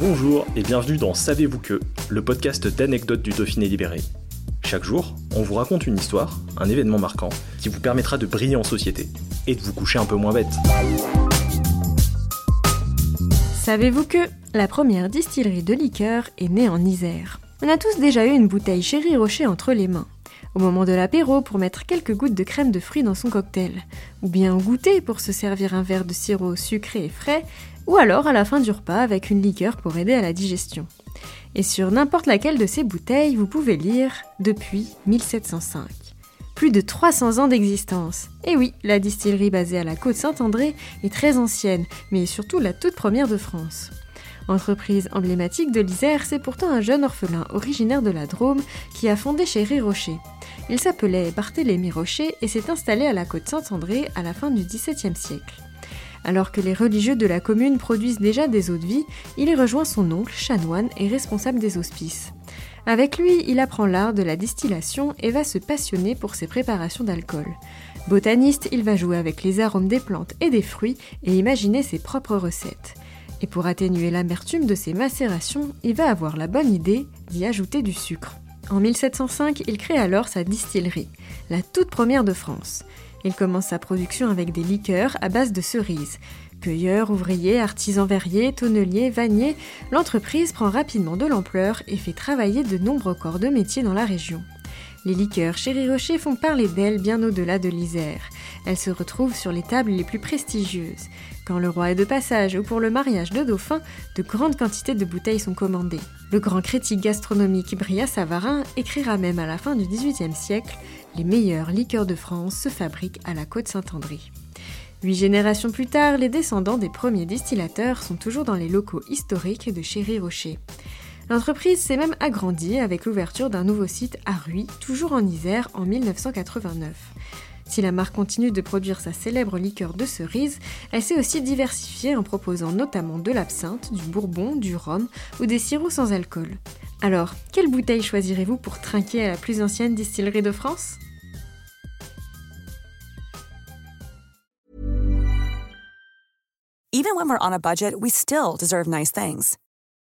Bonjour et bienvenue dans Savez-vous que, le podcast d'anecdotes du Dauphiné libéré. Chaque jour, on vous raconte une histoire, un événement marquant, qui vous permettra de briller en société et de vous coucher un peu moins bête. Savez-vous que la première distillerie de liqueur est née en Isère On a tous déjà eu une bouteille Chéri Rocher entre les mains. Au moment de l'apéro pour mettre quelques gouttes de crème de fruits dans son cocktail, ou bien goûter pour se servir un verre de sirop sucré et frais, ou alors à la fin du repas avec une liqueur pour aider à la digestion. Et sur n'importe laquelle de ces bouteilles, vous pouvez lire depuis 1705. Plus de 300 ans d'existence. Et oui, la distillerie basée à la côte Saint-André est très ancienne, mais surtout la toute première de France. Entreprise emblématique de l'Isère, c'est pourtant un jeune orphelin originaire de la Drôme qui a fondé Chéri Rocher. Il s'appelait Barthélemy Rocher et s'est installé à la côte Saint-André à la fin du XVIIe siècle. Alors que les religieux de la commune produisent déjà des eaux de vie, il y rejoint son oncle, chanoine et responsable des hospices. Avec lui, il apprend l'art de la distillation et va se passionner pour ses préparations d'alcool. Botaniste, il va jouer avec les arômes des plantes et des fruits et imaginer ses propres recettes. Et pour atténuer l'amertume de ses macérations, il va avoir la bonne idée d'y ajouter du sucre. En 1705, il crée alors sa distillerie, la toute première de France. Il commence sa production avec des liqueurs à base de cerises. Cueilleurs, ouvriers, artisans verriers, tonneliers, vanniers, l'entreprise prend rapidement de l'ampleur et fait travailler de nombreux corps de métier dans la région. Les liqueurs Chéri Rocher font parler d'elles bien au-delà de l'Isère. Elles se retrouvent sur les tables les plus prestigieuses. Quand le roi est de passage ou pour le mariage de dauphin, de grandes quantités de bouteilles sont commandées. Le grand critique gastronomique Bria Savarin écrira même à la fin du XVIIIe siècle Les meilleures liqueurs de France se fabriquent à la côte Saint-André. Huit générations plus tard, les descendants des premiers distillateurs sont toujours dans les locaux historiques de Chéri Rocher. L'entreprise s'est même agrandie avec l'ouverture d'un nouveau site à Ruy, toujours en Isère, en 1989. Si la marque continue de produire sa célèbre liqueur de cerise, elle s'est aussi diversifiée en proposant notamment de l'absinthe, du bourbon, du rhum ou des sirops sans alcool. Alors, quelle bouteille choisirez-vous pour trinquer à la plus ancienne distillerie de France? Even when we're on a budget, we still deserve nice things.